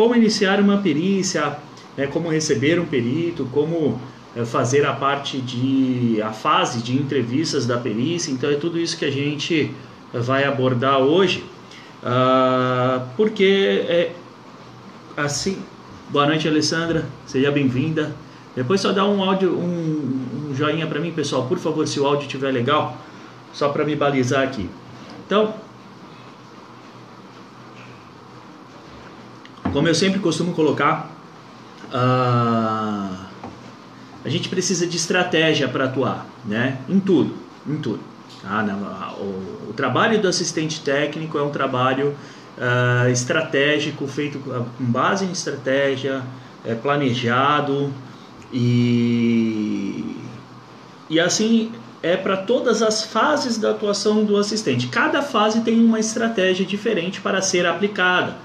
como iniciar uma perícia, né, como receber um perito, como é, fazer a parte de a fase de entrevistas da perícia. Então é tudo isso que a gente vai abordar hoje, uh, porque é assim. Boa noite, Alessandra. Seja bem-vinda. Depois só dá um áudio, um, um joinha para mim, pessoal, por favor, se o áudio estiver legal, só para me balizar aqui. Então, como eu sempre costumo colocar, uh, a gente precisa de estratégia para atuar, né? Em tudo, em tudo. Tá? O, o, trabalho do assistente técnico é um trabalho uh, estratégico, feito com base em estratégia, é planejado e, e assim é para todas as fases da atuação do assistente. Cada fase tem uma estratégia diferente para ser aplicada.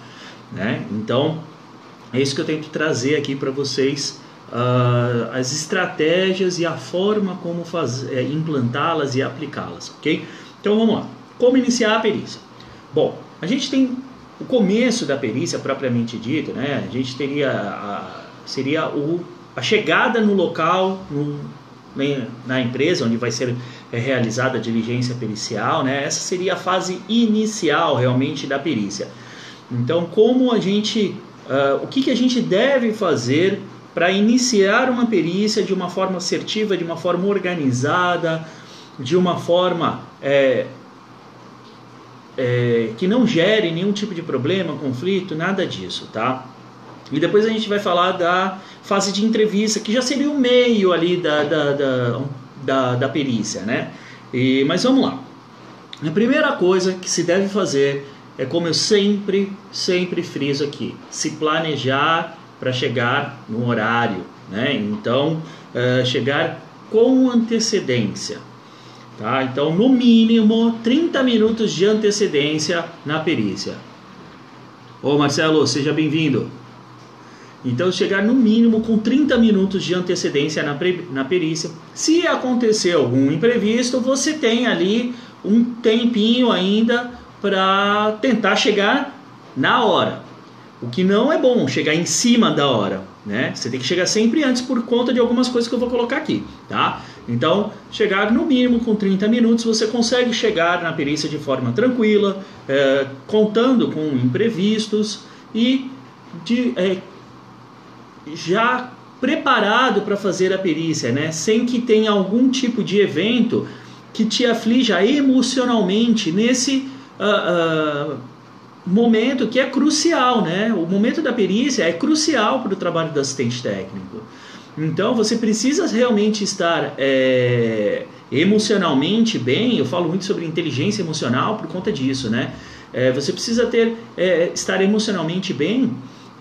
Né? Então, é isso que eu tento trazer aqui para vocês. Uh, as estratégias e a forma como é, implantá-las e aplicá-las, ok? Então vamos lá. Como iniciar a perícia? Bom, a gente tem o começo da perícia propriamente dito, né? A gente teria a, seria o, a chegada no local, no, né, na empresa onde vai ser é, realizada a diligência pericial, né? Essa seria a fase inicial realmente da perícia. Então, como a gente, uh, o que, que a gente deve fazer para iniciar uma perícia de uma forma assertiva, de uma forma organizada, de uma forma é, é, que não gere nenhum tipo de problema, conflito, nada disso, tá? E depois a gente vai falar da fase de entrevista, que já seria o meio ali da, da, da, da, da perícia, né? E, mas vamos lá. A primeira coisa que se deve fazer é como eu sempre, sempre friso aqui, se planejar para chegar no horário, né? Então, uh, chegar com antecedência, tá? Então, no mínimo 30 minutos de antecedência na perícia. Ô Marcelo, seja bem-vindo. Então, chegar no mínimo com 30 minutos de antecedência na, na perícia. Se acontecer algum imprevisto, você tem ali um tempinho ainda para tentar chegar na hora. O que não é bom, chegar em cima da hora, né? Você tem que chegar sempre antes por conta de algumas coisas que eu vou colocar aqui, tá? Então, chegar no mínimo com 30 minutos, você consegue chegar na perícia de forma tranquila, é, contando com imprevistos e de, é, já preparado para fazer a perícia, né? Sem que tenha algum tipo de evento que te aflija emocionalmente nesse uh, momento que é crucial, né? O momento da perícia é crucial para o trabalho do assistente técnico. Então você precisa realmente estar é, emocionalmente bem. Eu falo muito sobre inteligência emocional por conta disso, né? É, você precisa ter é, estar emocionalmente bem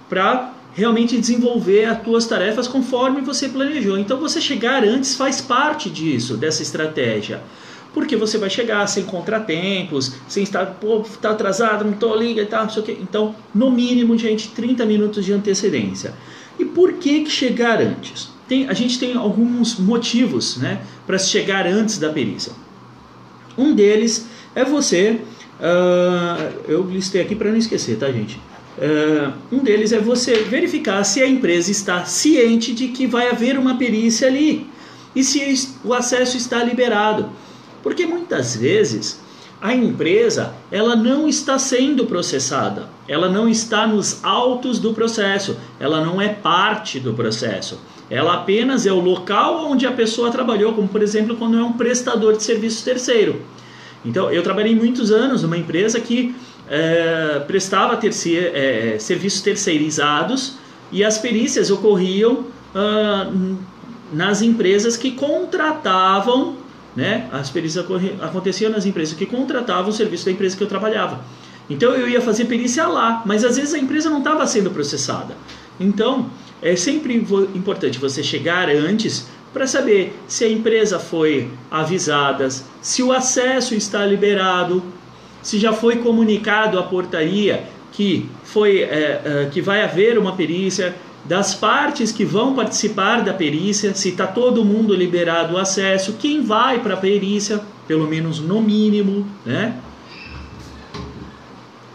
para realmente desenvolver as tuas tarefas conforme você planejou. Então você chegar antes faz parte disso, dessa estratégia. Porque você vai chegar sem contratempos, sem estar, pô, tá atrasado, não tô liga e tal, não sei o quê. Então, no mínimo, gente, 30 minutos de antecedência. E por que, que chegar antes? Tem, a gente tem alguns motivos né, para chegar antes da perícia. Um deles é você. Uh, eu listei aqui para não esquecer, tá, gente? Uh, um deles é você verificar se a empresa está ciente de que vai haver uma perícia ali e se o acesso está liberado. Porque muitas vezes a empresa ela não está sendo processada, ela não está nos autos do processo, ela não é parte do processo. Ela apenas é o local onde a pessoa trabalhou, como por exemplo quando é um prestador de serviço terceiro. Então, eu trabalhei muitos anos numa empresa que é, prestava terceir, é, serviços terceirizados e as perícias ocorriam ah, nas empresas que contratavam né? As perícias aconteciam nas empresas que contratavam o serviço da empresa que eu trabalhava. Então eu ia fazer perícia lá, mas às vezes a empresa não estava sendo processada. Então é sempre importante você chegar antes para saber se a empresa foi avisada, se o acesso está liberado, se já foi comunicado à portaria que foi é, é, que vai haver uma perícia, das partes que vão participar da perícia, se está todo mundo liberado o acesso, quem vai para a perícia, pelo menos no mínimo, né?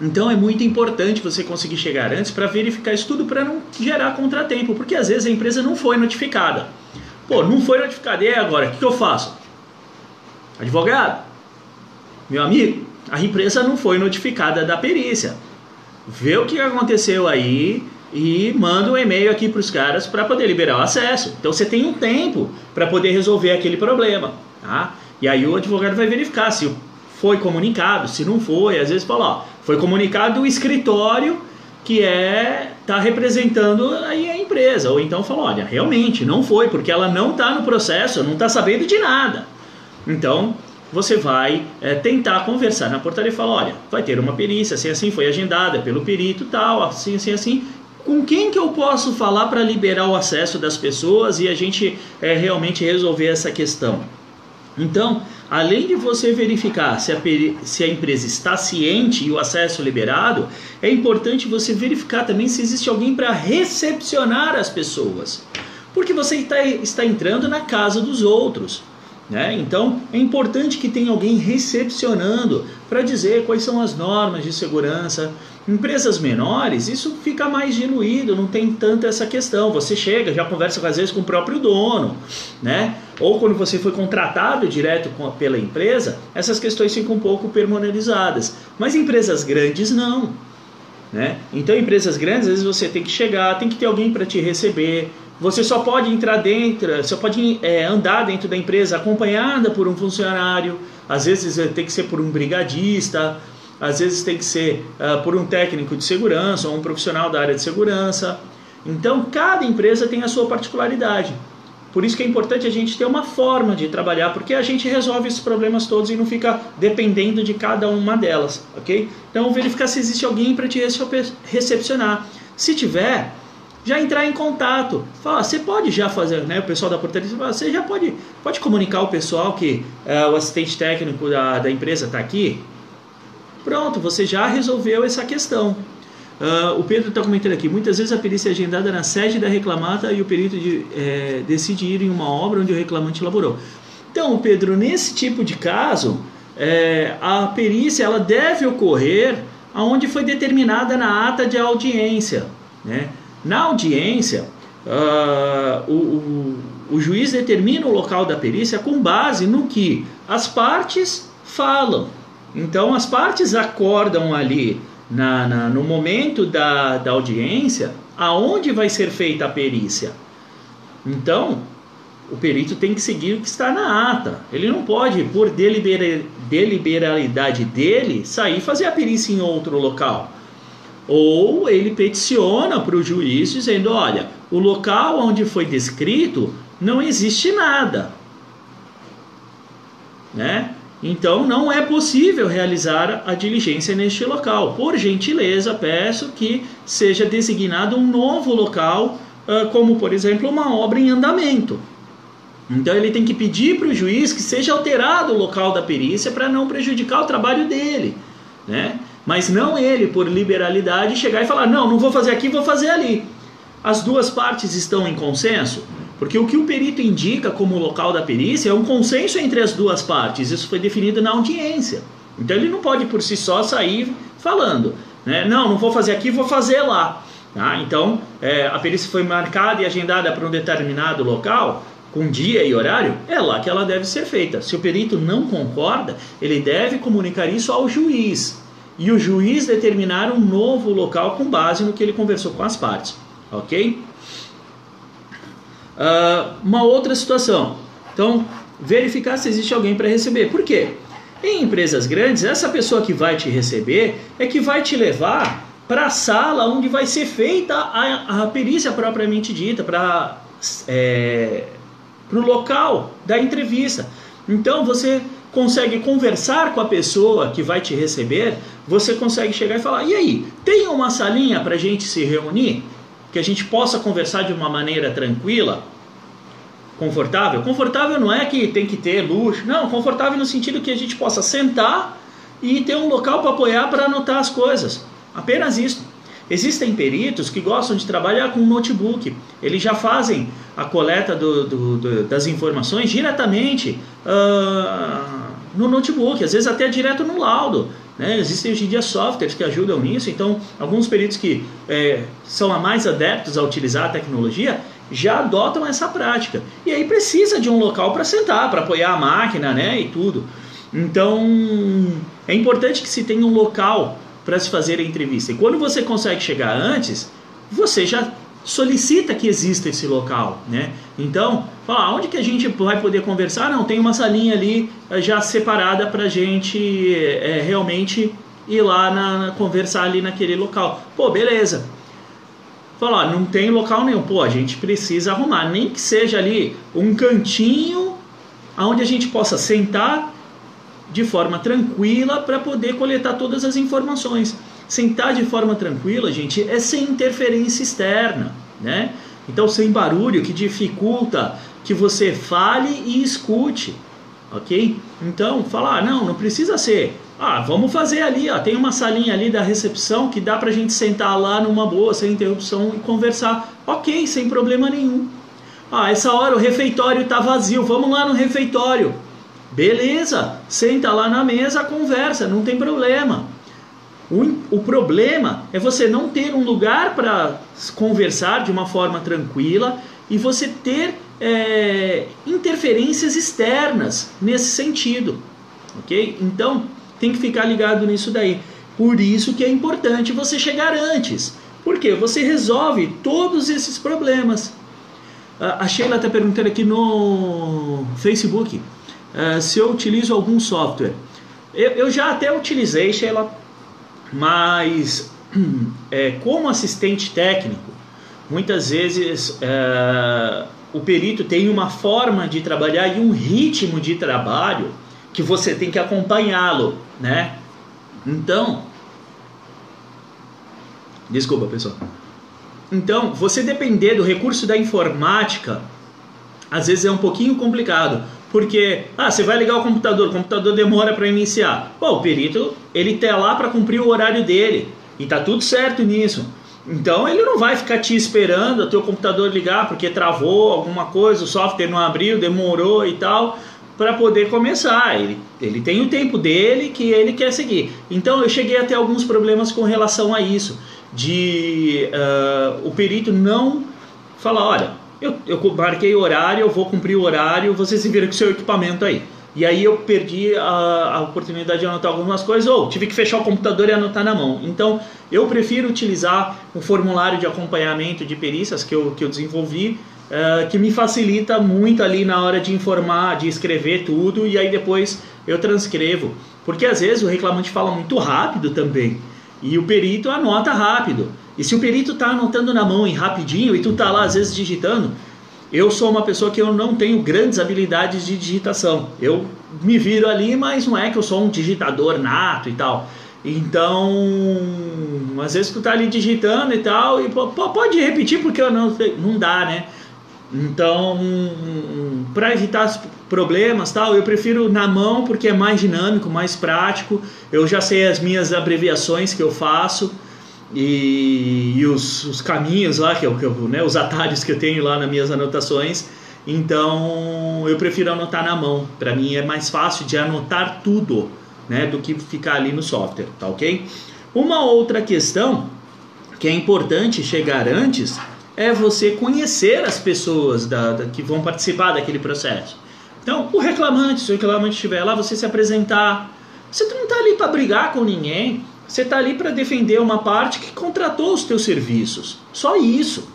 Então é muito importante você conseguir chegar antes para verificar isso tudo para não gerar contratempo, porque às vezes a empresa não foi notificada. Pô, não foi notificada, e agora? O que, eu faço? Advogado, meu amigo, a empresa não foi notificada da perícia. Vê o que aconteceu aí e manda um e-mail aqui para os caras para poder liberar o acesso. Então você tem um tempo para poder resolver aquele problema. Tá? E aí o advogado vai verificar se foi comunicado, se não foi, às vezes fala, ó, foi comunicado o escritório que é tá representando aí a empresa, ou então fala, olha, realmente não foi, porque ela não está no processo, não está sabendo de nada. Então você vai é, tentar conversar na portaria e falar, olha, vai ter uma perícia, assim assim foi agendada pelo perito tal, assim assim assim. Com quem que eu posso falar para liberar o acesso das pessoas e a gente é, realmente resolver essa questão? Então, além de você verificar se a, se a empresa está ciente e o acesso liberado, é importante você verificar também se existe alguém para recepcionar as pessoas. Porque você está, está entrando na casa dos outros. Né? Então é importante que tenha alguém recepcionando para dizer quais são as normas de segurança. Empresas menores, isso fica mais diluído, não tem tanta essa questão. Você chega, já conversa às vezes com o próprio dono, né? Ou quando você foi contratado direto com, pela empresa, essas questões ficam um pouco permonerizadas. Mas empresas grandes não. Né? Então, empresas grandes, às vezes você tem que chegar, tem que ter alguém para te receber, você só pode entrar dentro, só pode é, andar dentro da empresa acompanhada por um funcionário, às vezes é, tem que ser por um brigadista, às vezes tem que ser uh, por um técnico de segurança ou um profissional da área de segurança. Então, cada empresa tem a sua particularidade. Por isso que é importante a gente ter uma forma de trabalhar, porque a gente resolve esses problemas todos e não fica dependendo de cada uma delas, ok? Então, verificar se existe alguém para te recepcionar. Se tiver, já entrar em contato. Fala, você pode já fazer, né? O pessoal da portaria, você já pode, pode comunicar o pessoal que é, o assistente técnico da, da empresa está aqui. Pronto, você já resolveu essa questão. Uh, o Pedro está comentando aqui, muitas vezes a perícia é agendada na sede da reclamata e o perito de, é, decide ir em uma obra onde o reclamante elaborou. Então, Pedro, nesse tipo de caso, é, a perícia ela deve ocorrer aonde foi determinada na ata de audiência, né? Na audiência, uh, o, o, o juiz determina o local da perícia com base no que as partes falam. Então, as partes acordam ali na, na, no momento da, da audiência aonde vai ser feita a perícia. Então, o perito tem que seguir o que está na ata. Ele não pode, por deliberalidade dele, sair fazer a perícia em outro local ou ele peticiona para o juiz dizendo: olha, o local onde foi descrito não existe nada. Né? Então não é possível realizar a diligência neste local. Por gentileza, peço que seja designado um novo local, como por exemplo uma obra em andamento. Então ele tem que pedir para o juiz que seja alterado o local da perícia para não prejudicar o trabalho dele. Né? Mas não ele, por liberalidade, chegar e falar: não, não vou fazer aqui, vou fazer ali. As duas partes estão em consenso? Porque o que o perito indica como local da perícia é um consenso entre as duas partes. Isso foi definido na audiência. Então ele não pode por si só sair falando, né? Não, não vou fazer aqui, vou fazer lá. Tá? Então é, a perícia foi marcada e agendada para um determinado local, com dia e horário, é lá que ela deve ser feita. Se o perito não concorda, ele deve comunicar isso ao juiz e o juiz determinar um novo local com base no que ele conversou com as partes. Ok? Uh, uma outra situação. Então, verificar se existe alguém para receber. Por quê? Em empresas grandes, essa pessoa que vai te receber é que vai te levar para a sala onde vai ser feita a, a perícia propriamente dita, para é, o local da entrevista. Então você consegue conversar com a pessoa que vai te receber, você consegue chegar e falar: e aí, tem uma salinha para a gente se reunir? Que a gente possa conversar de uma maneira tranquila, confortável? Confortável não é que tem que ter luxo, não, confortável no sentido que a gente possa sentar e ter um local para apoiar para anotar as coisas. Apenas isso. Existem peritos que gostam de trabalhar com notebook. Eles já fazem a coleta do, do, do, das informações diretamente uh, no notebook, às vezes até direto no laudo. Né? Existem hoje em dia softwares que ajudam nisso, então alguns peritos que é, são mais adeptos a utilizar a tecnologia já adotam essa prática. E aí precisa de um local para sentar, para apoiar a máquina né? e tudo. Então é importante que se tenha um local para se fazer a entrevista. E quando você consegue chegar antes, você já solicita que exista esse local, né? Então, fala, onde que a gente vai poder conversar? Não, tem uma salinha ali eh, já separada para a gente é, realmente ir lá na, conversar ali naquele local. Pô, beleza. Fala, não tem local nenhum. Pô, a gente precisa arrumar, nem que seja ali um cantinho onde a gente possa sentar de forma tranquila para poder coletar todas as informações. Sentar de forma tranquila, gente, é sem interferência externa, né? Então, sem barulho que dificulta que você fale e escute, ok? Então, falar, ah, não, não precisa ser. Ah, vamos fazer ali, ó, tem uma salinha ali da recepção que dá pra gente sentar lá numa boa, sem interrupção e conversar. Ok, sem problema nenhum. Ah, essa hora o refeitório tá vazio, vamos lá no refeitório. Beleza, senta lá na mesa, conversa, não tem problema. O, o problema é você não ter um lugar para conversar de uma forma tranquila e você ter é, interferências externas nesse sentido, ok? Então tem que ficar ligado nisso daí. Por isso que é importante você chegar antes, porque você resolve todos esses problemas. A Sheila está perguntando aqui no Facebook uh, se eu utilizo algum software. Eu, eu já até utilizei, Sheila, mas é, como assistente técnico, muitas vezes é, o perito tem uma forma de trabalhar e um ritmo de trabalho que você tem que acompanhá-lo, né? Então, desculpa pessoal. Então, você depender do recurso da informática, às vezes é um pouquinho complicado. Porque, ah, você vai ligar o computador, o computador demora para iniciar. O perito, ele tá lá para cumprir o horário dele. E tá tudo certo nisso. Então ele não vai ficar te esperando o teu computador ligar porque travou alguma coisa, o software não abriu, demorou e tal, para poder começar. Ele, ele tem o tempo dele que ele quer seguir. Então eu cheguei a ter alguns problemas com relação a isso. De uh, o perito não falar, olha, eu, eu marquei horário, eu vou cumprir o horário, você se vira com o seu equipamento aí. E aí eu perdi a, a, oportunidade de anotar algumas coisas, ou tive que fechar o computador e anotar na mão. Então eu prefiro utilizar o formulário de acompanhamento de perícias que eu, que eu desenvolvi, uh, que me facilita muito ali na hora de informar, de escrever tudo, e aí depois eu transcrevo. Porque às vezes o reclamante fala muito rápido também, e o perito anota rápido. E se o perito está anotando na mão e rapidinho e tu tá lá às vezes digitando, eu sou uma pessoa que eu não tenho grandes habilidades de digitação. Eu me viro ali, mas não é que eu sou um digitador nato e tal. Então, às vezes tu tá ali digitando e tal, e pode repetir porque eu não não dá, né? Então, para evitar problemas, tal, eu prefiro na mão porque é mais dinâmico, mais prático. Eu já sei as minhas abreviações que eu faço e, e os, os, caminhos lá, que eu, que eu, né, os atalhos que eu tenho lá nas minhas anotações. Então eu prefiro anotar na mão. Para mim é mais fácil de anotar tudo, né, do que ficar ali no software, tá ok? Uma outra questão que é importante chegar antes é você conhecer as pessoas da, da, que vão participar daquele processo. Então, o reclamante, se o reclamante estiver lá, você se apresentar. Você não está ali para brigar com ninguém. Você está ali para defender uma parte que contratou os teus serviços. Só isso,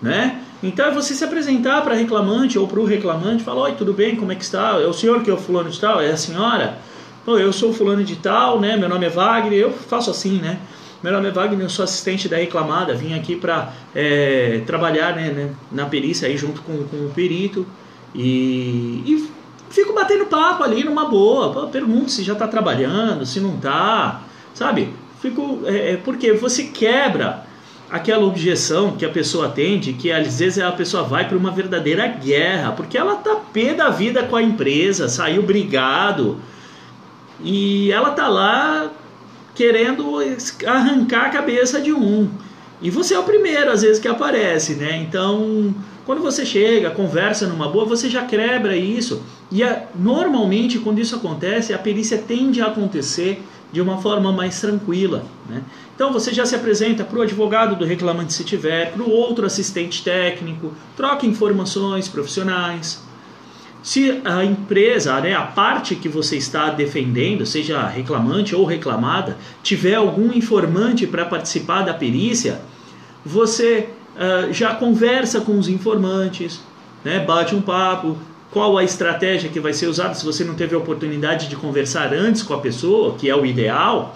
né? Então é você se apresentar para reclamante ou para o reclamante, falar, oi, tudo bem, como é que está? É o senhor que é o fulano de tal? É a senhora? Eu sou o fulano de tal, né? Meu nome é Wagner, eu faço assim, né? Meu nome é Wagner, eu sou assistente da reclamada, vim aqui para é, trabalhar né, né, na perícia aí junto com, com o perito e, e fico batendo papo ali numa boa. Pergunto se já está trabalhando, se não está sabe? Fico, é, é, porque você quebra aquela objeção que a pessoa tem de que às vezes a pessoa vai para uma verdadeira guerra, porque ela tá pé da vida com a empresa, saiu brigado e ela tá lá querendo arrancar a cabeça de um. E você é o primeiro, às vezes, que aparece, né? Então, quando você chega, conversa numa boa, você já quebra isso. E a, normalmente, quando isso acontece, a perícia tende a acontecer de uma forma mais tranquila. Né? Então você já se apresenta para o advogado do reclamante se tiver, para o outro assistente técnico, troca informações profissionais. Se a empresa, né, a parte que você está defendendo, seja reclamante ou reclamada, tiver algum informante para participar da perícia, você uh, já conversa com os informantes, né, bate um papo, qual a estratégia que vai ser usada. Se você não teve a oportunidade de conversar antes com a pessoa, que é o ideal,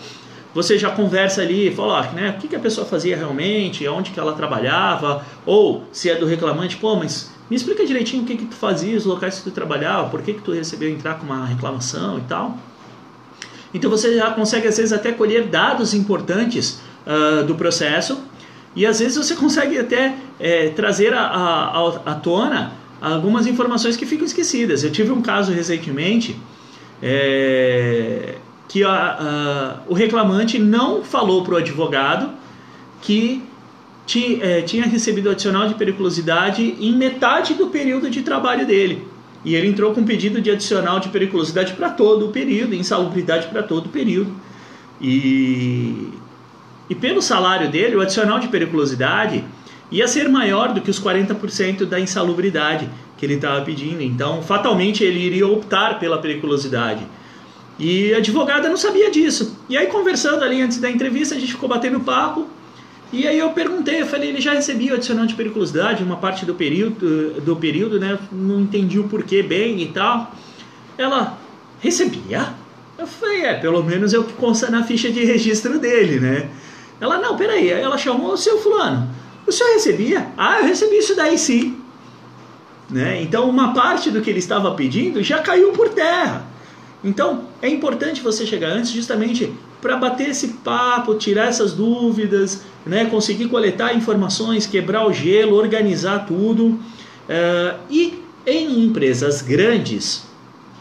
você já conversa ali, fala, né, o que, que a pessoa fazia realmente, onde que ela trabalhava, ou se é do reclamante, pô, mas me explica direitinho o que que tu fazia, os locais que tu trabalhava, por que que tu recebeu entrar com uma reclamação e tal. Então você já consegue às vezes até colher dados importantes uh, do processo. E às vezes você consegue até é, trazer à tona algumas informações que ficam esquecidas. Eu tive um caso recentemente é, que a, a, o reclamante não falou para o advogado que ti, é, tinha recebido adicional de periculosidade em metade do período de trabalho dele. E ele entrou com pedido de adicional de periculosidade para todo o período, insalubridade para todo o período. E, e pelo salário dele, o adicional de periculosidade ia ser maior do que os 40% da insalubridade que ele estava pedindo. Então, fatalmente, ele iria optar pela periculosidade. E a advogada não sabia disso. E aí, conversando ali antes da entrevista, a gente ficou batendo papo. E aí eu perguntei, eu falei, ele já recebia o adicional de periculosidade, uma parte do período, do período, né? Não entendi o porquê bem e tal. Ela recebia? Eu falei, é, pelo menos é o que consta na ficha de registro dele, né? Ela, não, peraí. Aí ela chamou o seu fulano. O senhor recebia? Ah, eu recebi isso daí sim. Né? Então, uma parte do que ele estava pedindo já caiu por terra. Então, é importante você chegar antes justamente para bater esse papo, tirar essas dúvidas, né? conseguir coletar informações, quebrar o gelo, organizar tudo. Uh, e em empresas grandes,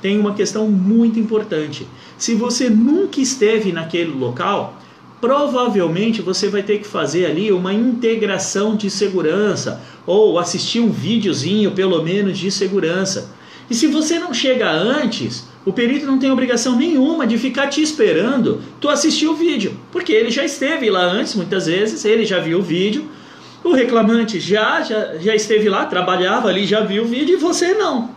tem uma questão muito importante. Se você nunca esteve naquele local, provavelmente você vai ter que fazer ali uma integração de segurança ou assistir um videozinho pelo menos de segurança. E se você não chega antes, o perito não tem obrigação nenhuma de ficar te esperando tu assistir o vídeo, porque ele já esteve lá antes, muitas vezes, ele já viu o vídeo, o reclamante já, já, já esteve lá, trabalhava ali, já viu o vídeo e você não.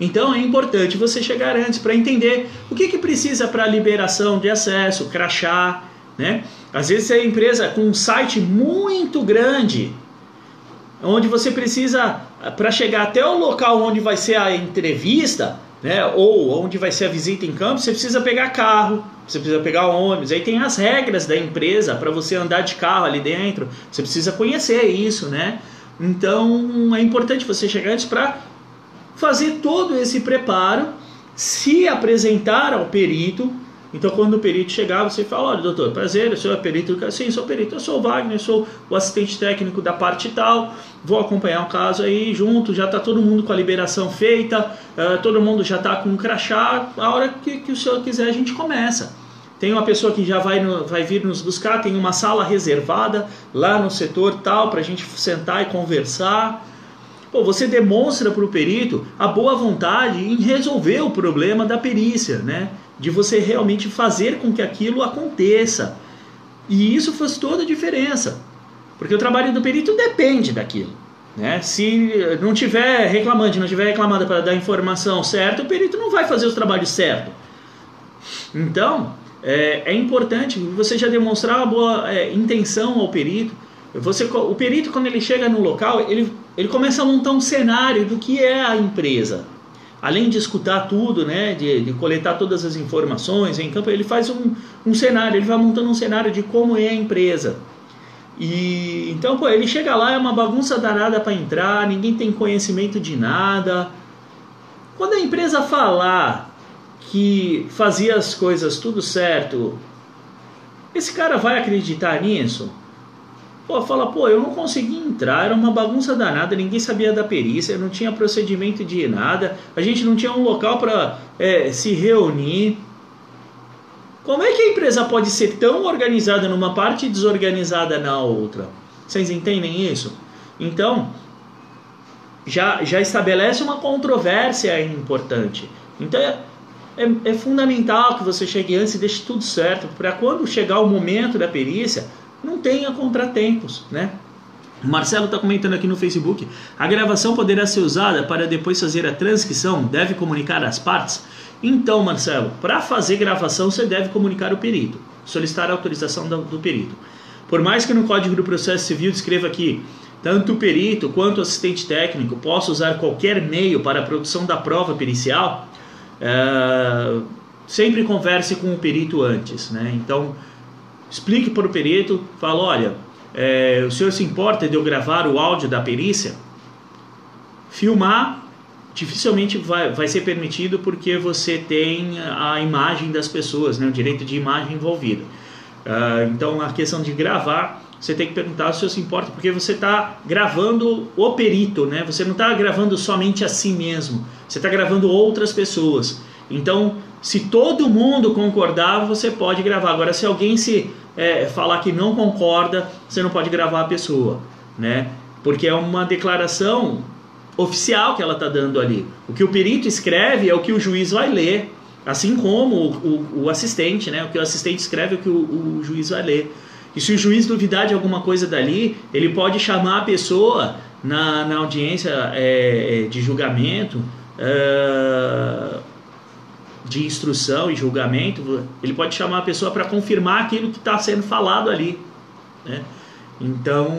Então é importante você chegar antes para entender o que, que precisa para liberação de acesso, crachá, né? Às vezes é a empresa com um site muito grande, onde você precisa, para chegar até o local onde vai ser a entrevista, né? ou onde vai ser a visita em campo, você precisa pegar carro, você precisa pegar ônibus. Aí tem as regras da empresa para você andar de carro ali dentro, você precisa conhecer isso, né? Então é importante você chegar antes para fazer todo esse preparo, se apresentar ao perito. Então, quando o perito chegar, você fala: Olha, doutor, prazer, eu sou perito. Sim, sou perito, eu sou o Wagner, sou o assistente técnico da parte tal. Vou acompanhar o caso aí junto. Já está todo mundo com a liberação feita, uh, todo mundo já está com um crachá. A hora que, que o senhor quiser, a gente começa. Tem uma pessoa que já vai, no, vai vir nos buscar, tem uma sala reservada lá no setor tal para a gente sentar e conversar. Pô, você demonstra para o perito a boa vontade em resolver o problema da perícia, né? De você realmente fazer com que aquilo aconteça. E isso faz toda a diferença. Porque o trabalho do perito depende daquilo. Né? Se não tiver reclamante, não tiver reclamada para dar informação certa, o perito não vai fazer os trabalhos certo. Então, é, é importante você já demonstrar uma boa é, intenção ao perito você, o perito, quando ele chega no local, ele, ele começa a montar um cenário do que é a empresa. Além de escutar tudo, né, de, de coletar todas as informações em campo, ele faz um, um cenário, ele vai montando um cenário de como é a empresa. E então, pô, ele chega lá, é uma bagunça danada para entrar, ninguém tem conhecimento de nada. Quando a empresa falar que fazia as coisas tudo certo, esse cara vai acreditar nisso? Pô, fala, pô, eu não consegui entrar, era uma bagunça danada, ninguém sabia da perícia, não tinha procedimento de nada, a gente não tinha um local para é, se reunir. Como é que a empresa pode ser tão organizada numa parte e desorganizada na outra? Vocês entendem isso? Então, já, já estabelece uma controvérsia importante. Então, é, é fundamental que você chegue antes e deixe tudo certo, para quando chegar o momento da perícia, tenha contratempos, né? O Marcelo está comentando aqui no Facebook: a gravação poderá ser usada para depois fazer a transcrição? Deve comunicar as partes? Então, Marcelo, para fazer gravação você deve comunicar o perito, solicitar a autorização do, do perito. Por mais que no Código do Processo Civil descreva que tanto o perito quanto o assistente técnico possa usar qualquer meio para a produção da prova pericial, é, sempre converse com o perito antes, né? Então, explique para o perito, fala, olha, é, o senhor se importa de eu gravar o áudio da perícia? Filmar dificilmente vai, vai ser permitido porque você tem a imagem das pessoas, né, o direito de imagem envolvido. Uh, então a questão de gravar, você tem que perguntar se o senhor se importa, porque você está gravando o perito, né? Você não está gravando somente a si mesmo, você está gravando outras pessoas. Então, se todo mundo concordar, você pode gravar. Agora, se alguém se é, falar que não concorda, você não pode gravar a pessoa, né? Porque é uma declaração oficial que ela está dando ali. O que o perito escreve é o que o juiz vai ler, assim como o, o, o assistente, né? O que o assistente escreve é o que o, o, juiz vai ler. E se o juiz duvidar de alguma coisa dali, ele pode chamar a pessoa na, na audiência é, é de julgamento. É, de instrução e julgamento, ele pode chamar a pessoa para confirmar aquilo que está sendo falado ali. Né? Então,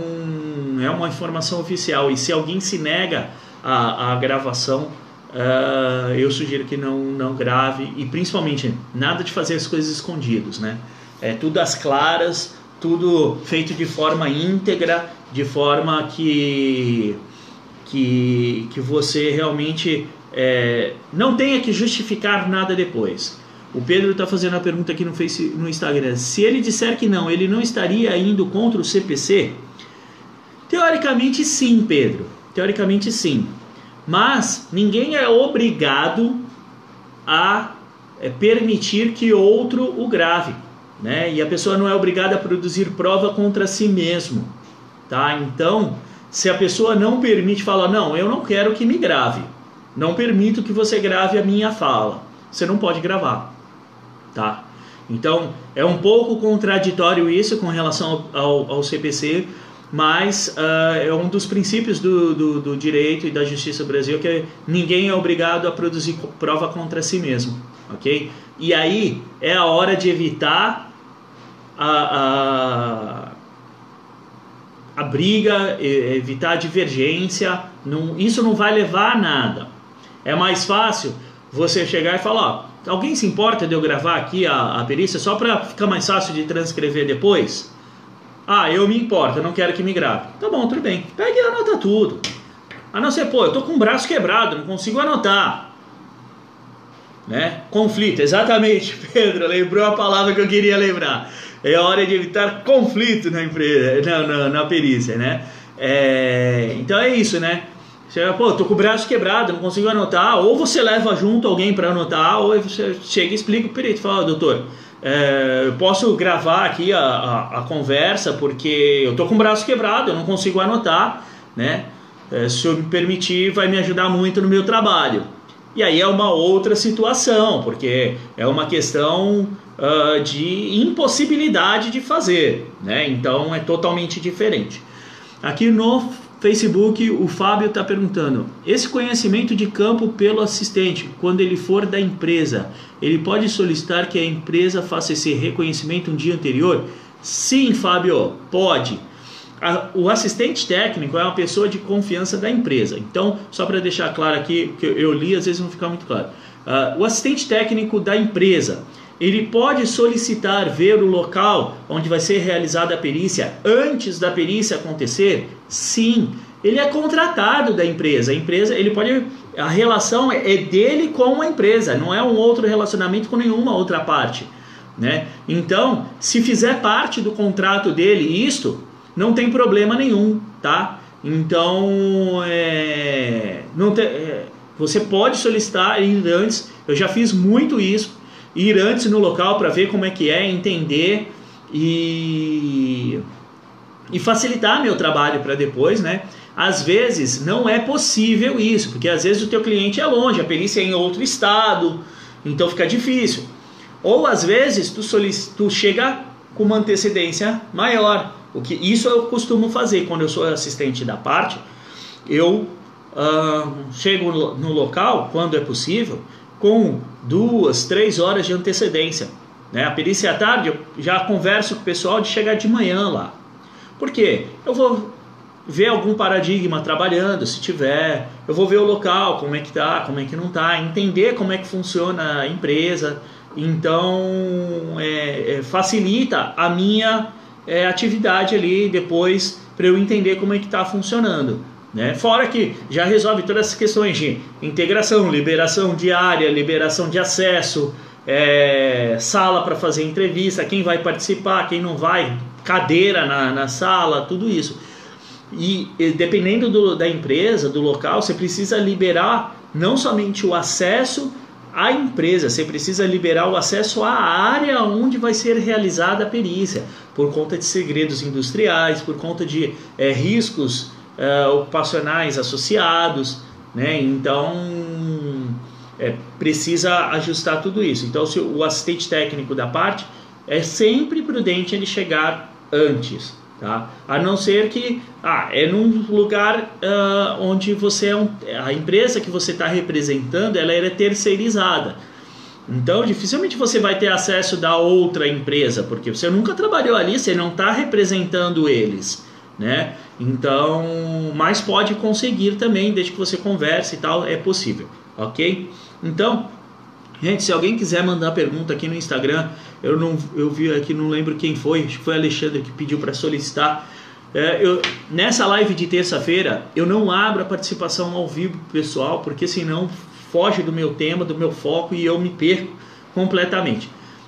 é uma informação oficial. E se alguém se nega à, gravação, uh, eu sugiro que não, não grave. E principalmente, nada de fazer as coisas escondidos. Né? É tudo às claras, tudo feito de forma íntegra, de forma que, que, que você realmente é, não tenha que justificar nada depois. O Pedro está fazendo a pergunta aqui no, face, no Instagram. Se ele disser que não, ele não estaria indo contra o CPC? Teoricamente sim, Pedro. Teoricamente sim. Mas ninguém é obrigado a é, permitir que outro o grave. Né? E a pessoa não é obrigada a produzir prova contra si mesmo. Tá? Então, se a pessoa não permite, fala, não, eu não quero que me grave não permito que você grave a minha fala. Você não pode gravar, tá? Então é um pouco contraditório isso com relação ao, ao CPC, mas uh, é um dos princípios do, do, do, direito e da justiça do Brasil que ninguém é obrigado a produzir prova contra si mesmo, ok? E aí é a hora de evitar a, a, a briga, evitar a divergência. Não, isso não vai levar a nada. É mais fácil você chegar e falar: ó, alguém se importa de eu gravar aqui a, a perícia só para ficar mais fácil de transcrever depois? Ah, eu me importo, eu não quero que me grave. Tá bom, tudo bem. Pegue e anota tudo. A não ser, pô, eu tô com o braço quebrado, não consigo anotar. Né? Conflito, exatamente, Pedro, lembrou a palavra que eu queria lembrar. É hora de evitar conflito na empresa, na, na, na perícia, né? É, então é isso, né? Você, pô, tô com o braço quebrado, não consigo anotar. Ou você leva junto alguém para anotar, ou você chega e explica o perito. Fala, doutor, é, eu posso gravar aqui a, a, a, conversa porque eu tô com o braço quebrado, eu não consigo anotar, né? É, se eu me permitir, vai me ajudar muito no meu trabalho. E aí é uma outra situação, porque é uma questão uh, de impossibilidade de fazer, né? Então é totalmente diferente. Aqui no Facebook, o Fábio está perguntando: esse conhecimento de campo pelo assistente, quando ele for da empresa, ele pode solicitar que a empresa faça esse reconhecimento um dia anterior? Sim, Fábio, pode. o assistente técnico é uma pessoa de confiança da empresa. Então, só para deixar claro aqui, que eu li, às vezes não fica muito claro. Uh, o assistente técnico da empresa ele pode solicitar ver o local onde vai ser realizada a perícia antes da perícia acontecer? Sim, ele é contratado da empresa. A empresa, ele pode a relação é dele com a empresa, não é um outro relacionamento com nenhuma outra parte, né? Então, se fizer parte do contrato dele isto, não tem problema nenhum, tá? Então, é, não te, é, você pode solicitar antes. Eu já fiz muito isso ir antes no local para ver como é que é, entender e, e facilitar meu trabalho para depois, né? Às vezes não é possível isso, porque às vezes o teu cliente é longe, a perícia é em outro estado, Então fica difícil. Ou às vezes tu, tu chega com uma antecedência maior. O que isso eu costumo fazer quando eu sou assistente da parte, eu uh, chego no local quando é possível com duas, três horas de antecedência. Né? A perícia à tarde eu já converso com o pessoal de chegar de manhã lá. Por quê? Eu vou ver algum paradigma trabalhando, se tiver, eu vou ver o local, como é que tá, como é que não tá, entender como é que funciona a empresa. Então é, é, facilita a minha é, atividade ali depois para eu entender como é que está funcionando. Né? Fora que já resolve todas essas questões de integração, liberação de área, liberação de acesso, é, sala para fazer entrevista, quem vai participar, quem não vai, cadeira na, na sala, tudo isso. E, e dependendo do, da empresa, do local, você precisa liberar não somente o acesso à empresa, você precisa liberar o acesso à área onde vai ser realizada a perícia, por conta de segredos industriais, por conta de é, riscos uh, ocupacionais associados, né? Então é, precisa ajustar tudo isso. Então, se o assistente técnico da parte é sempre prudente ele chegar antes, tá? A não ser que ah, é num lugar uh, onde você é um, a empresa que você está representando, ela é terceirizada. Então, dificilmente você vai ter acesso da outra empresa, porque você nunca trabalhou ali, você não está representando eles né? Então, mas pode conseguir também, desde que você converse e tal, é possível, ok? Então, gente, se alguém quiser mandar pergunta aqui no Instagram, eu não, eu vi aqui, não lembro quem foi, acho que foi Alexandre que pediu para solicitar. É, eu, nessa live de terça-feira, eu não abro a participação ao vivo pessoal, porque senão foge do meu tema, do meu foco e eu me perco completamente.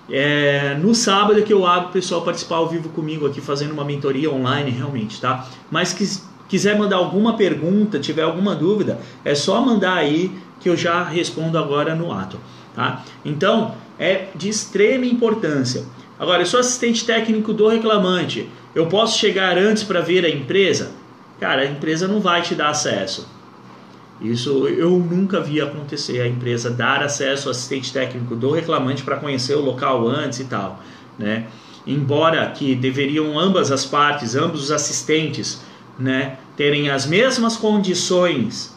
É, no sábado é que eu abro o pessoal participar ao vivo comigo aqui, fazendo uma mentoria online realmente, tá? Mas que quiser mandar alguma pergunta, tiver alguma dúvida, é só mandar aí que eu já respondo agora no ato, tá? Então, é de extrema importância. Agora, eu sou assistente técnico do reclamante, eu posso chegar antes para ver a empresa? Cara, a empresa não vai te dar acesso. Isso eu nunca vi acontecer, a empresa dar acesso ao assistente técnico do reclamante para conhecer o local antes e tal, né? Embora que deveriam ambas as partes, ambos os assistentes, né, terem as mesmas condições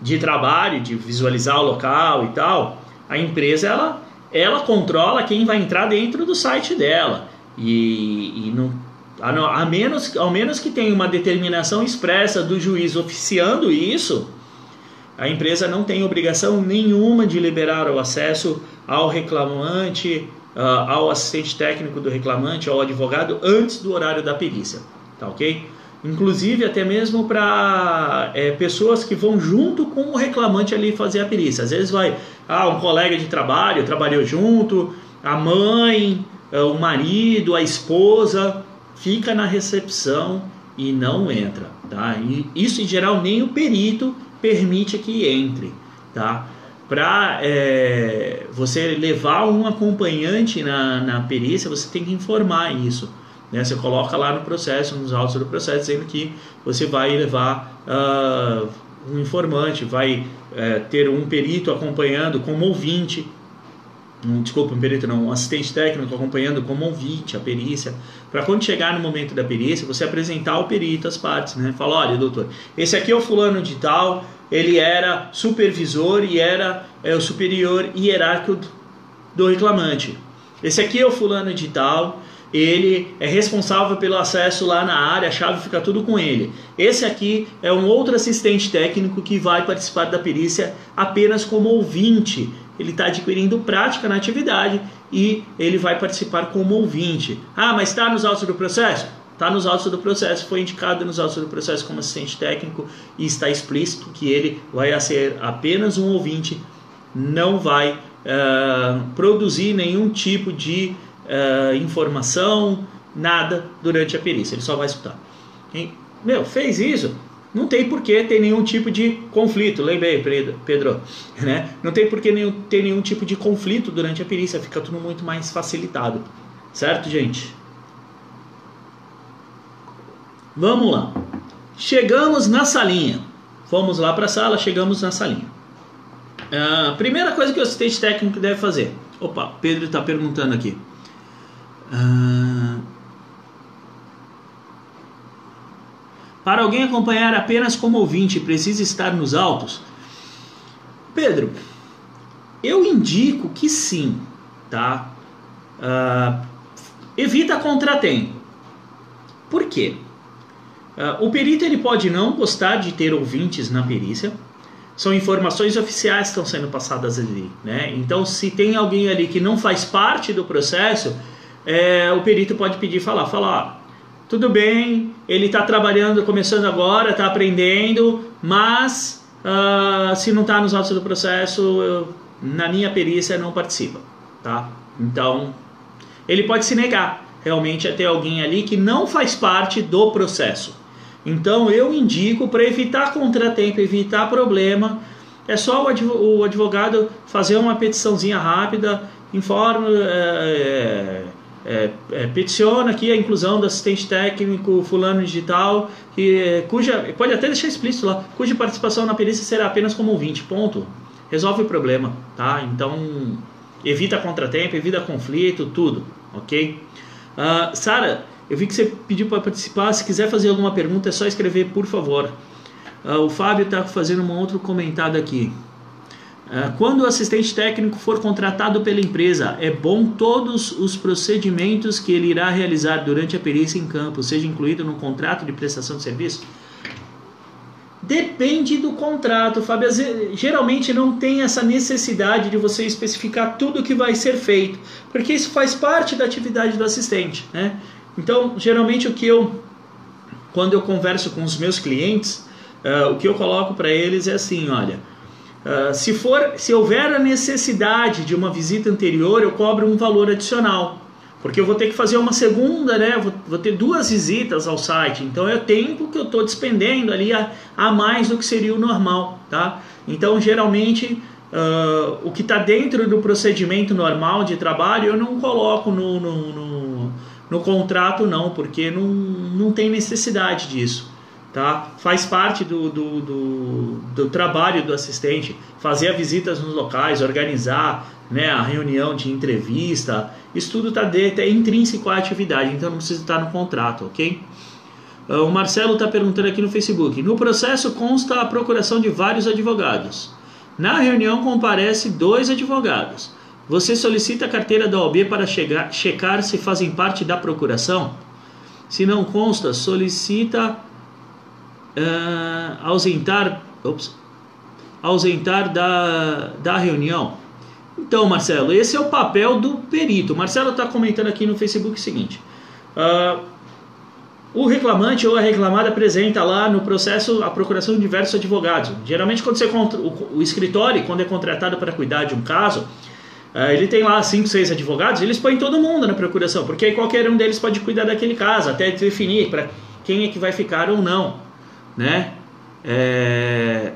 de trabalho, de visualizar o local e tal, a empresa ela, ela controla quem vai entrar dentro do site dela e, e não a, a menos, ao menos que tenha uma determinação expressa do juiz oficiando isso, a empresa não tem obrigação nenhuma de liberar o acesso ao reclamante, uh, ao assistente técnico do reclamante, ao advogado, antes do horário da perícia. Tá ok? Inclusive até mesmo para é, pessoas que vão junto com o reclamante ali fazer a perícia. Às vezes vai ah, um colega de trabalho, trabalhou junto, a mãe, uh, o marido, a esposa, fica na recepção e não entra. Tá? E isso em geral nem o perito permite que entre, tá? Para é, você levar um acompanhante na, na perícia, você tem que informar isso. Né? Você coloca lá no processo, nos autos do processo, dizendo que você vai levar uh, um informante, vai uh, ter um perito acompanhando como ouvinte, um, desculpa, um perito não, um assistente técnico acompanhando como ouvinte a perícia, para quando chegar no momento da perícia, você apresentar ao perito as partes, né? Fala, olha, doutor, esse aqui é o fulano de tal, ele era supervisor e era é, o superior hierárquico do reclamante. Esse aqui é o fulano de tal, ele é responsável pelo acesso lá na área, a chave fica tudo com ele. Esse aqui é um outro assistente técnico que vai participar da perícia apenas como ouvinte. Ele está adquirindo prática na atividade e ele vai participar como ouvinte. Ah, mas está nos autos do processo? Está nos autos do processo, foi indicado nos autos do processo como assistente técnico e está explícito que ele vai ser apenas um ouvinte, não vai uh, produzir nenhum tipo de uh, informação, nada durante a perícia, ele só vai escutar. Meu, fez isso, não tem por que ter nenhum tipo de conflito. Lembrei, Pedro, né? Não tem por que nenhum, ter nenhum tipo de conflito durante a perícia, fica tudo muito mais facilitado. Certo, gente? Vamos lá. Chegamos na salinha. Fomos lá para a sala, chegamos na salinha. Uh, primeira coisa que o assistente técnico deve fazer. Opa, Pedro está perguntando aqui. Uh, para alguém acompanhar apenas como ouvinte, precisa estar nos autos? Pedro, eu indico que sim, tá? Uh, evita contratempo. Por quê? Uh, o perito ele pode não gostar de ter ouvintes na perícia, são informações oficiais que estão sendo passadas ali, né? Então, se tem alguém ali que não faz parte do processo, é, o perito pode pedir falar, falar, tudo bem, ele está trabalhando, começando agora, está aprendendo, mas uh, se não está nos autos do processo, eu, na minha perícia não participa, tá? Então, ele pode se negar realmente a ter alguém ali que não faz parte do processo. Então eu indico para evitar contratempo, evitar problema, é só o advogado fazer uma petiçãozinha rápida, informa, é, é, é, peticiona aqui a inclusão do assistente técnico fulano digital, que, cuja, pode até deixar explícito lá, cuja participação na perícia será apenas como ouvinte, ponto. Resolve o problema, tá? Então evita contratempo, evita conflito, tudo, ok? Uh, Sara, eu vi que você pediu para participar. Se quiser fazer alguma pergunta, é só escrever, por favor. Uh, o Fábio está fazendo um outro comentário aqui. Uh, quando o assistente técnico for contratado pela empresa, é bom todos os procedimentos que ele irá realizar durante a perícia em campo seja incluído no contrato de prestação de serviço? Depende do contrato, Fábio. Geralmente não tem essa necessidade de você especificar tudo o que vai ser feito, porque isso faz parte da atividade do assistente. Né? Então, geralmente o que eu, quando eu converso com os meus clientes, uh, o que eu coloco para eles é assim, olha, uh, se for, se houver a necessidade de uma visita anterior, eu cobro um valor adicional. Porque eu vou ter que fazer uma segunda, né? Vou, vou ter duas visitas ao site. Então é tempo que eu estou despendendo ali a, a, mais do que seria o normal, tá? Então geralmente uh, o que está dentro do procedimento normal de trabalho eu não coloco no, no, no, no contrato não, porque não, não tem necessidade disso. Tá? Faz parte do, do, do, do, trabalho do assistente fazer visitas nos locais, organizar né, a reunião de entrevista, isso tudo está é intrínseco à atividade, então não precisa estar no contrato, ok? Ah, o Marcelo está perguntando aqui no Facebook. No processo consta a procuração de vários advogados. Na reunião comparece dois advogados. Você solicita a carteira da OAB para chegar, checar se fazem parte da procuração? Se não consta, solicita uh, ausentar, ops, ausentar da, da reunião. Então, Marcelo, esse é o papel do perito. Marcelo está comentando aqui no Facebook o seguinte: uh, o reclamante ou a reclamada apresenta lá no processo a procuração de diversos advogados. Geralmente, quando você o, o escritório, quando é contratado para cuidar de um caso, ele tem lá cinco, seis advogados, eles põem todo mundo na procuração, porque aí qualquer um deles pode cuidar daquele caso, até definir para quem é que vai ficar ou não, né? É,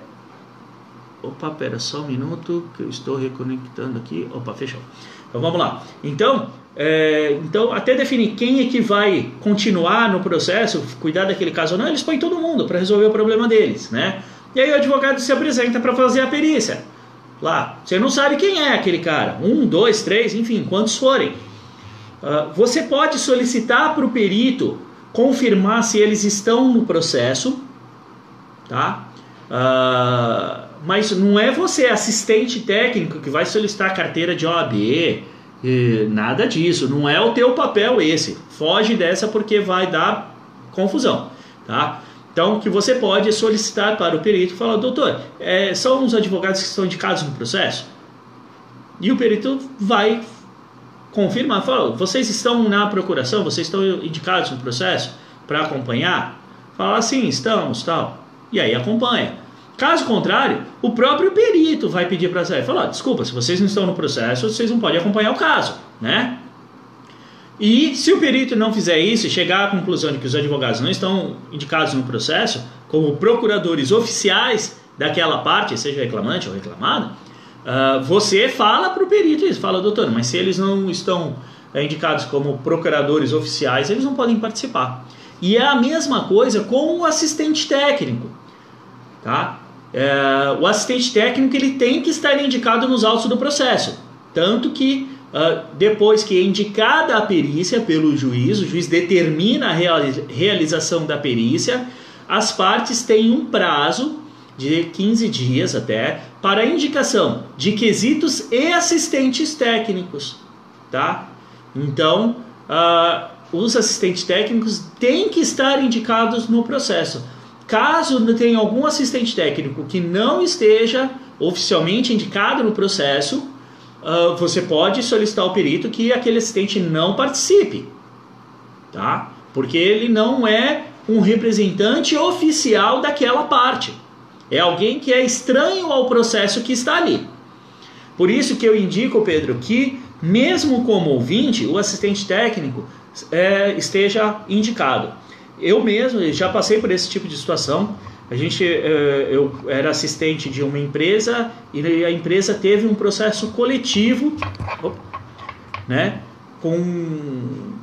Opa, pera só um minuto que eu estou reconectando aqui. Opa, fechou. Então vamos lá. Então, é, então até definir quem é que vai continuar no processo, cuidar daquele caso ou não, eles põem todo mundo para resolver o problema deles, né? E aí o advogado se apresenta para fazer a perícia. Lá, você não sabe quem é aquele cara. Um, dois, três, enfim, quantos forem. Uh, você pode solicitar para o perito confirmar se eles estão no processo, tá? Uh, mas não é você, assistente técnico, que vai solicitar carteira de OAB, nada disso. Não é o teu papel esse. Foge dessa porque vai dar confusão, tá? Então, o que você pode é solicitar para o perito e falar, doutor, é, são os advogados que estão indicados no processo? E o perito vai confirmar, fala, vocês estão na procuração, vocês estão indicados no processo para acompanhar? Fala, sim, estamos, tal. E aí acompanha. Caso contrário, o próprio perito vai pedir para sair. Falar, desculpa, se vocês não estão no processo, vocês não podem acompanhar o caso, né? E se o perito não fizer isso e chegar à conclusão de que os advogados não estão indicados no processo como procuradores oficiais daquela parte, seja reclamante ou reclamada, uh, você fala para o perito isso, fala, doutor, mas se eles não estão é, indicados como procuradores oficiais, eles não podem participar. E é a mesma coisa com o assistente técnico, tá? é, o assistente técnico ele tem que estar indicado nos autos do processo. Tanto que uh, depois que é indicada a perícia pelo juiz, o juiz determina a realização da perícia, as partes têm um prazo de 15 dias até para indicação de quesitos e assistentes técnicos, tá? Então, uh, os assistentes técnicos têm que estar indicados no processo. Caso tenha algum assistente técnico que não esteja oficialmente indicado no processo, uh, você pode solicitar ao perito que aquele assistente não participe, tá? Porque ele não é um representante oficial daquela parte. É alguém que é estranho ao processo que está ali. Por isso que eu indico, Pedro, que mesmo como ouvinte, o assistente técnico é, esteja indicado. Eu mesmo já passei por esse tipo de situação. A gente, é, eu era assistente de uma empresa e a empresa teve um processo coletivo, né, com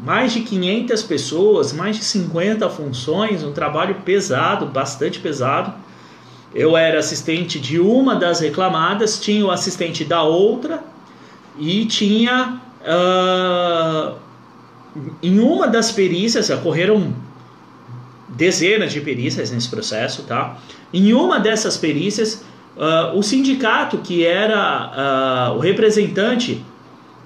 mais de 500 pessoas, mais de 50 funções, um trabalho pesado, bastante pesado. Eu era assistente de uma das reclamadas, tinha o assistente da outra e tinha uh, em uma das perícias ocorreram dezenas de perícias nesse processo, tá? Em uma dessas perícias, uh, o sindicato que era uh, o representante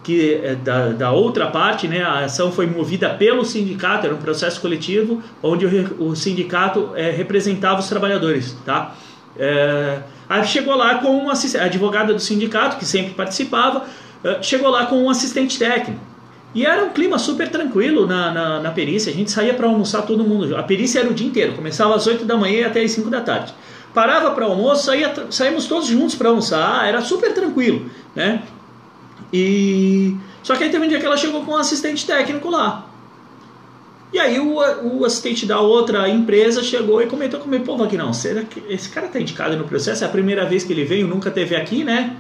que é da, da, outra parte, né, a ação foi movida pelo sindicato, era um processo coletivo onde o, o sindicato é, representava os trabalhadores, tá? É, aí chegou lá com um assistente, a advogada do sindicato que sempre participava, chegou lá com um assistente técnico. E era um clima super tranquilo na, na, na perícia. A gente saía para almoçar todo mundo. A perícia era o dia inteiro, começava às 8 da manhã até às 5 da tarde. Parava para almoço, saía, saímos todos juntos para almoçar, era super tranquilo, né? E só que aí teve um dia que ela chegou com um assistente técnico lá. E aí o, o assistente da outra empresa chegou e comentou comigo, pô, aqui não, será que esse cara tá indicado no processo? É a primeira vez que ele veio, nunca teve aqui, né?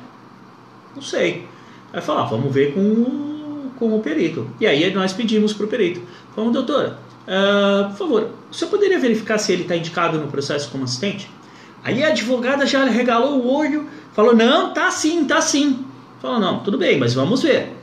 Não sei. Aí falou, ah, vamos ver com com o perito. E aí nós pedimos para o perito. Falamos, doutor, uh, por favor, o senhor poderia verificar se ele está indicado no processo como assistente? Aí a advogada já regalou o olho, falou, não, tá sim, tá sim. Falou, não, tudo bem, mas vamos ver.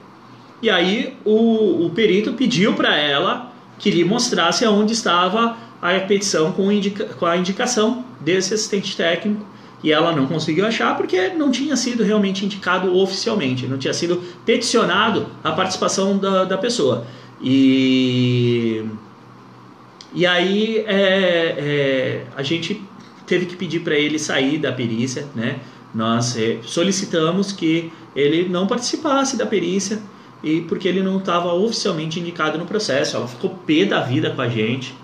E aí o, o perito pediu para ela que lhe mostrasse aonde estava a petição com, indica, com a indicação desse assistente técnico e ela não conseguiu achar porque não tinha sido realmente indicado oficialmente, não tinha sido peticionado a participação da, da pessoa. E, e aí é, é, a gente teve que pedir para ele sair da perícia, né? Nós é, solicitamos que ele não participasse da perícia e porque ele não estava oficialmente indicado no processo. Ela ficou pé da vida com a gente,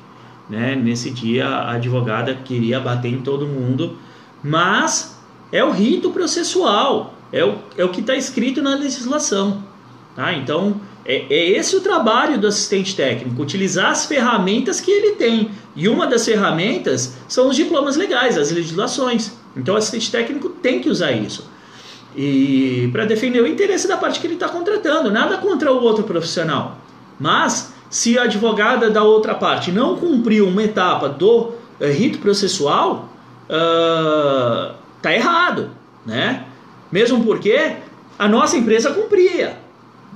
né? Nesse dia a advogada queria bater em todo mundo mas é o rito processual, é o, é o que está escrito na legislação. Tá? Então, é, é, esse o trabalho do assistente técnico, utilizar as ferramentas que ele tem. E uma das ferramentas são os diplomas legais, as legislações. Então, o assistente técnico tem que usar isso. E para defender o interesse da parte que ele está contratando, nada contra o outro profissional. Mas, se a advogada da outra parte não cumpriu uma etapa do é, rito processual, uh, tá errado, né? Mesmo porque a nossa empresa cumpria.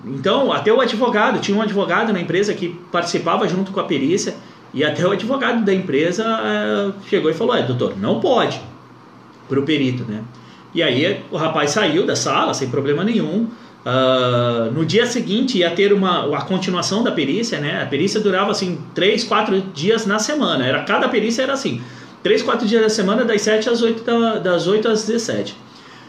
Então, até o advogado, tinha um advogado na empresa que participava junto com a perícia, e até o advogado da empresa uh, chegou e falou: é, doutor, não pode, para o perito, né? E aí o rapaz saiu da sala sem problema nenhum. Uh, no dia seguinte ia ter uma a continuação da perícia, né? A perícia durava assim três, quatro dias na semana. Era cada perícia era assim. 3, 4 dias da semana, das 7 às 8, da, das 8 às 17.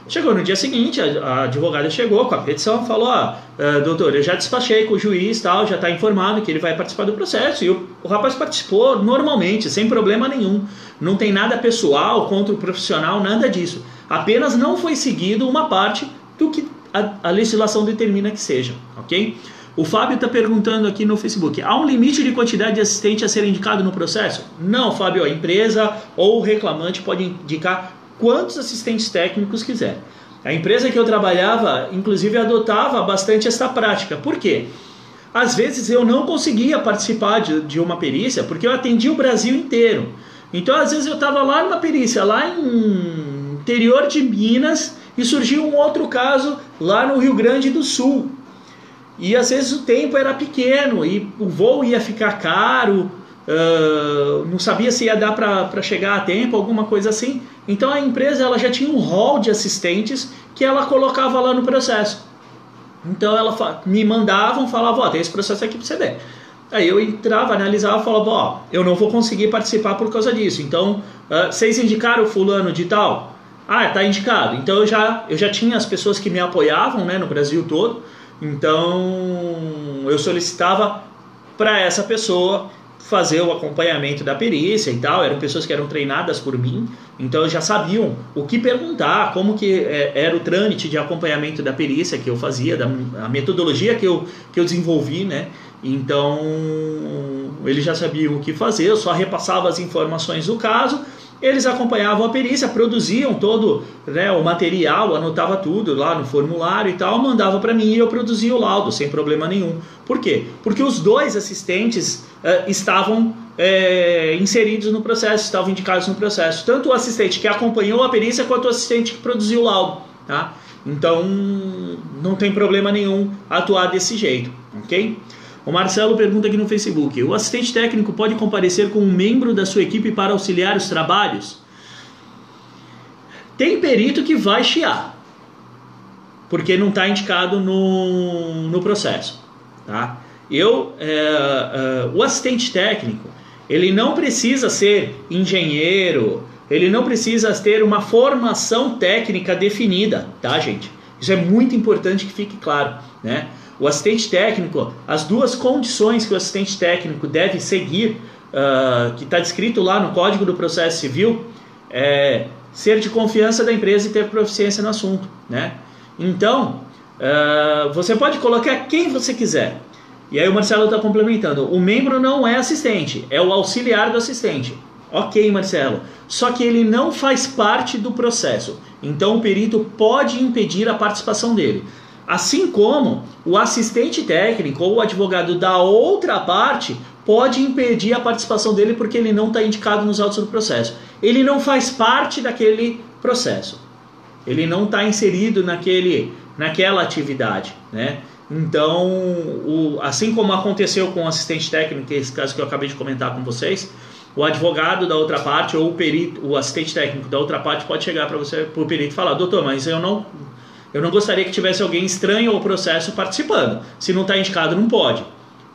Chegou no dia seguinte, a, advogada chegou com a petição, falou: ah, uh, doutor, eu já despachei com o juiz, tal, já está informado que ele vai participar do processo. E o, o rapaz participou normalmente, sem problema nenhum. Não tem nada pessoal contra o profissional, nada disso. Apenas não foi seguido uma parte do que a, a legislação determina que seja, ok? O Fábio está perguntando aqui no Facebook: há um limite de quantidade de assistente a ser indicado no processo? Não, Fábio, a empresa ou o reclamante pode indicar quantos assistentes técnicos quiser. A empresa que eu trabalhava, inclusive, adotava bastante essa prática. Por quê? Às vezes eu não conseguia participar de, de uma perícia porque eu atendi o Brasil inteiro. Então, às vezes eu estava lá numa perícia, lá em interior de Minas e surgiu um outro caso lá no Rio Grande do Sul. E às vezes o tempo era pequeno e o voo ia ficar caro, uh, não sabia se ia dar para chegar a tempo, alguma coisa assim. Então a empresa ela já tinha um hall de assistentes que ela colocava lá no processo. Então ela me mandavam, falavam, ó, oh, tem esse processo aqui para você ver. Aí eu entrava, analisava falava, ó, eu não vou conseguir participar por causa disso. Então, uh, vocês indicaram o fulano de tal? Ah, tá indicado. Então eu já, eu já tinha as pessoas que me apoiavam né, no Brasil todo. Então eu solicitava para essa pessoa fazer o acompanhamento da perícia e tal. Eram pessoas que eram treinadas por mim, então já sabiam o que perguntar, como que é, era o trâmite de acompanhamento da perícia que eu fazia, da a metodologia que eu, que eu desenvolvi, né? Então eles já sabiam o que fazer, eu só repassava as informações do caso eles acompanhavam a perícia, produziam todo né, o material, anotava tudo lá no formulário e tal, mandava para mim e eu produzia o laudo sem problema nenhum. Por quê? Porque os dois assistentes uh, estavam é, inseridos no processo, estavam indicados no processo. Tanto o assistente que acompanhou a perícia quanto o assistente que produziu o laudo. Tá? Então não tem problema nenhum atuar desse jeito, ok? O Marcelo pergunta aqui no Facebook: o assistente técnico pode comparecer com um membro da sua equipe para auxiliar os trabalhos? Tem perito que vai chiar, porque não está indicado no, no processo. Tá? Eu, é, é, o assistente técnico, ele não precisa ser engenheiro, ele não precisa ter uma formação técnica definida, tá, gente? Isso é muito importante que fique claro, né? O assistente técnico, as duas condições que o assistente técnico deve seguir, uh, que está descrito lá no Código do Processo Civil, é ser de confiança da empresa e ter proficiência no assunto. Né? Então, uh, você pode colocar quem você quiser. E aí o Marcelo está complementando. O membro não é assistente, é o auxiliar do assistente. Ok, Marcelo. Só que ele não faz parte do processo. Então o perito pode impedir a participação dele. Assim como o assistente técnico ou o advogado da outra parte pode impedir a participação dele porque ele não está indicado nos autos do processo. Ele não faz parte daquele processo. Ele não está inserido naquele, naquela atividade, né? Então, o, assim como aconteceu com o assistente técnico, esse caso que eu acabei de comentar com vocês, o advogado da outra parte ou o perito, o assistente técnico da outra parte pode chegar para você, para o perito e falar, doutor, mas eu não eu não gostaria que tivesse alguém estranho ao processo participando. Se não está indicado, não pode.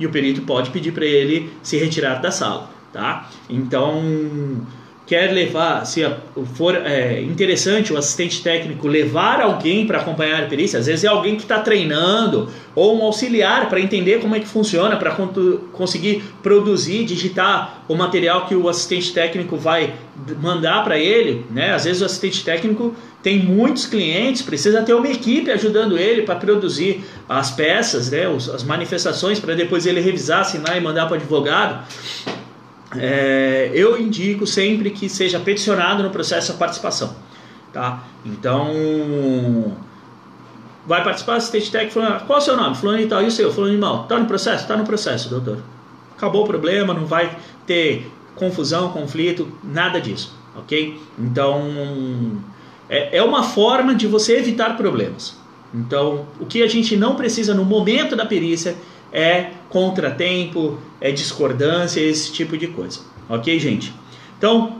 E o perito pode pedir para ele se retirar da sala, tá? Então, quer levar, se for é, interessante o assistente técnico levar alguém para acompanhar a perícia, às vezes é alguém que está treinando ou um auxiliar para entender como é que funciona, para conseguir produzir, digitar o material que o assistente técnico vai mandar para ele, né? Às vezes o assistente técnico tem muitos clientes, precisa ter uma equipe ajudando ele para produzir as peças, né? as manifestações para depois ele revisar, assinar e mandar para o advogado é, eu indico sempre que seja peticionado no processo a participação. Tá? Então, vai participar, assistente técnico, falando, qual é o seu nome? Fulano e tal, e o seu? Fulano de mal. Está no processo? Está no processo, doutor. Acabou o problema, não vai ter confusão, conflito, nada disso, ok? Então, é, é uma forma de você evitar problemas. Então, o que a gente não precisa no momento da perícia é contratempo, é discordância, esse tipo de coisa. Ok, gente? Então,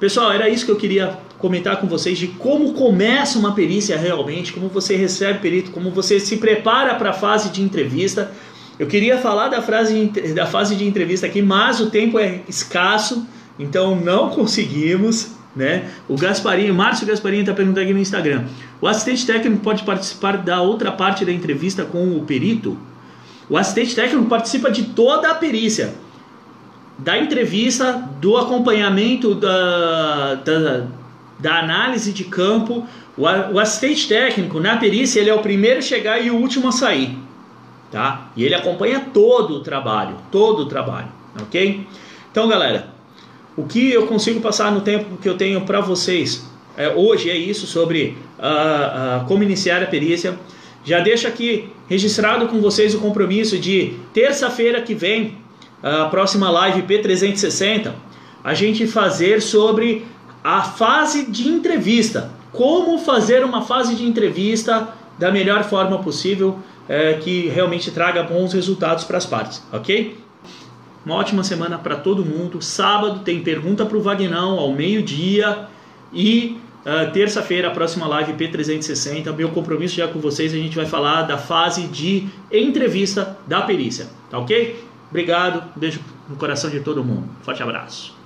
pessoal, era isso que eu queria comentar com vocês de como começa uma perícia realmente, como você recebe perito, como você se prepara para a fase de entrevista. Eu queria falar da, frase, da fase de entrevista aqui, mas o tempo é escasso, então não conseguimos. Né? O Gasparinho, Márcio Gasparinho está perguntando aqui no Instagram: o assistente técnico pode participar da outra parte da entrevista com o perito? O assistente técnico participa de toda a perícia, da entrevista, do acompanhamento da, da, da análise de campo. O, o, assistente técnico na perícia ele é o primeiro a chegar e o último a sair, tá? E ele acompanha todo o trabalho, todo o trabalho, ok? Então, galera, o que eu consigo passar no tempo que eu tenho para vocês é, hoje é isso sobre uh, uh, como iniciar a perícia. Já deixo aqui registrado com vocês o compromisso de terça-feira que vem, a próxima live P360, a gente fazer sobre a fase de entrevista. Como fazer uma fase de entrevista da melhor forma possível, é, que realmente traga bons resultados para as partes, ok? Uma ótima semana para todo mundo. Sábado tem pergunta para o Vagnão ao meio-dia e uh, terça-feira a próxima live P360. Meu compromisso já com vocês, a gente vai falar da fase de entrevista da perícia, tá ok? Obrigado, beijo no coração de todo mundo. Forte abraço.